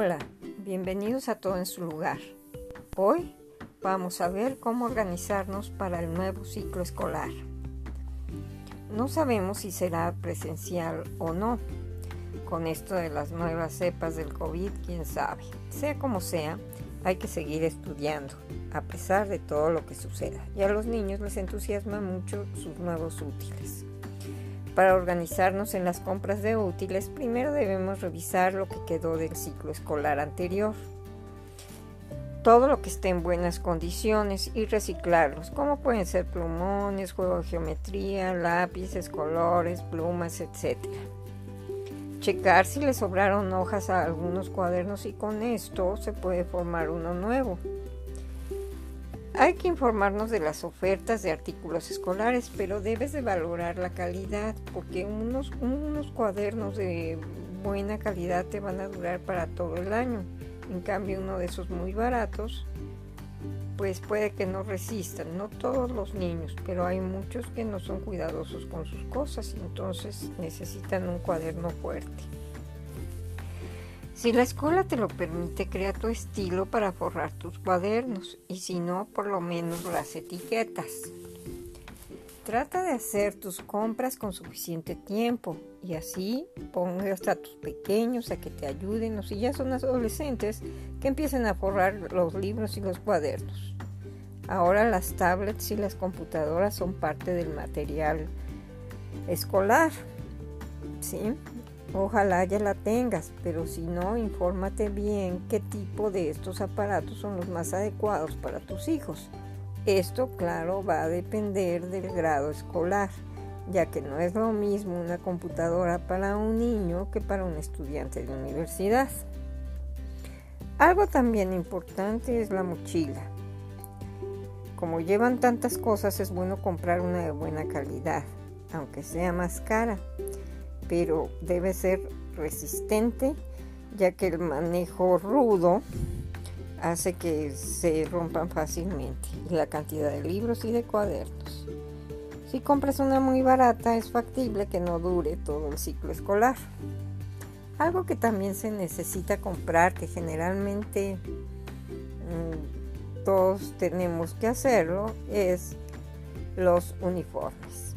Hola, bienvenidos a Todo en su lugar. Hoy vamos a ver cómo organizarnos para el nuevo ciclo escolar. No sabemos si será presencial o no. Con esto de las nuevas cepas del COVID, quién sabe. Sea como sea, hay que seguir estudiando, a pesar de todo lo que suceda. Y a los niños les entusiasma mucho sus nuevos útiles. Para organizarnos en las compras de útiles, primero debemos revisar lo que quedó del ciclo escolar anterior. Todo lo que esté en buenas condiciones y reciclarlos, como pueden ser plumones, juego de geometría, lápices, colores, plumas, etc. Checar si le sobraron hojas a algunos cuadernos y con esto se puede formar uno nuevo. Hay que informarnos de las ofertas de artículos escolares, pero debes de valorar la calidad, porque unos, unos cuadernos de buena calidad te van a durar para todo el año. En cambio, uno de esos muy baratos, pues puede que no resistan. No todos los niños, pero hay muchos que no son cuidadosos con sus cosas entonces necesitan un cuaderno fuerte. Si la escuela te lo permite, crea tu estilo para forrar tus cuadernos y si no, por lo menos las etiquetas. Trata de hacer tus compras con suficiente tiempo y así ponga hasta tus pequeños a que te ayuden o si ya son adolescentes que empiecen a forrar los libros y los cuadernos. Ahora las tablets y las computadoras son parte del material escolar. ¿sí? Ojalá ya la tengas, pero si no, infórmate bien qué tipo de estos aparatos son los más adecuados para tus hijos. Esto, claro, va a depender del grado escolar, ya que no es lo mismo una computadora para un niño que para un estudiante de universidad. Algo también importante es la mochila. Como llevan tantas cosas, es bueno comprar una de buena calidad, aunque sea más cara pero debe ser resistente ya que el manejo rudo hace que se rompan fácilmente la cantidad de libros y de cuadernos. Si compras una muy barata es factible que no dure todo el ciclo escolar. Algo que también se necesita comprar, que generalmente mm, todos tenemos que hacerlo, es los uniformes.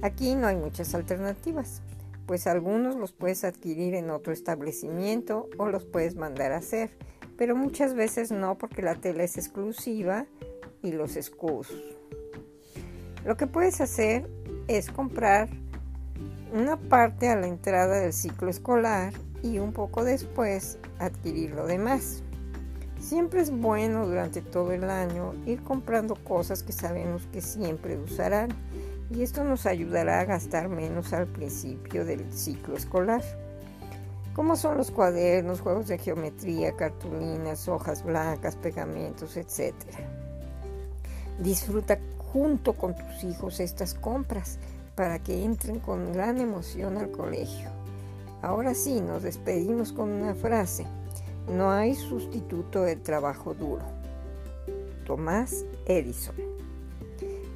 Aquí no hay muchas alternativas pues algunos los puedes adquirir en otro establecimiento o los puedes mandar a hacer, pero muchas veces no porque la tela es exclusiva y los escudos. Lo que puedes hacer es comprar una parte a la entrada del ciclo escolar y un poco después adquirir lo demás. Siempre es bueno durante todo el año ir comprando cosas que sabemos que siempre usarán y esto nos ayudará a gastar menos al principio del ciclo escolar. Como son los cuadernos, juegos de geometría, cartulinas, hojas blancas, pegamentos, etc. Disfruta junto con tus hijos estas compras para que entren con gran emoción al colegio. Ahora sí, nos despedimos con una frase. No hay sustituto del trabajo duro. Tomás Edison.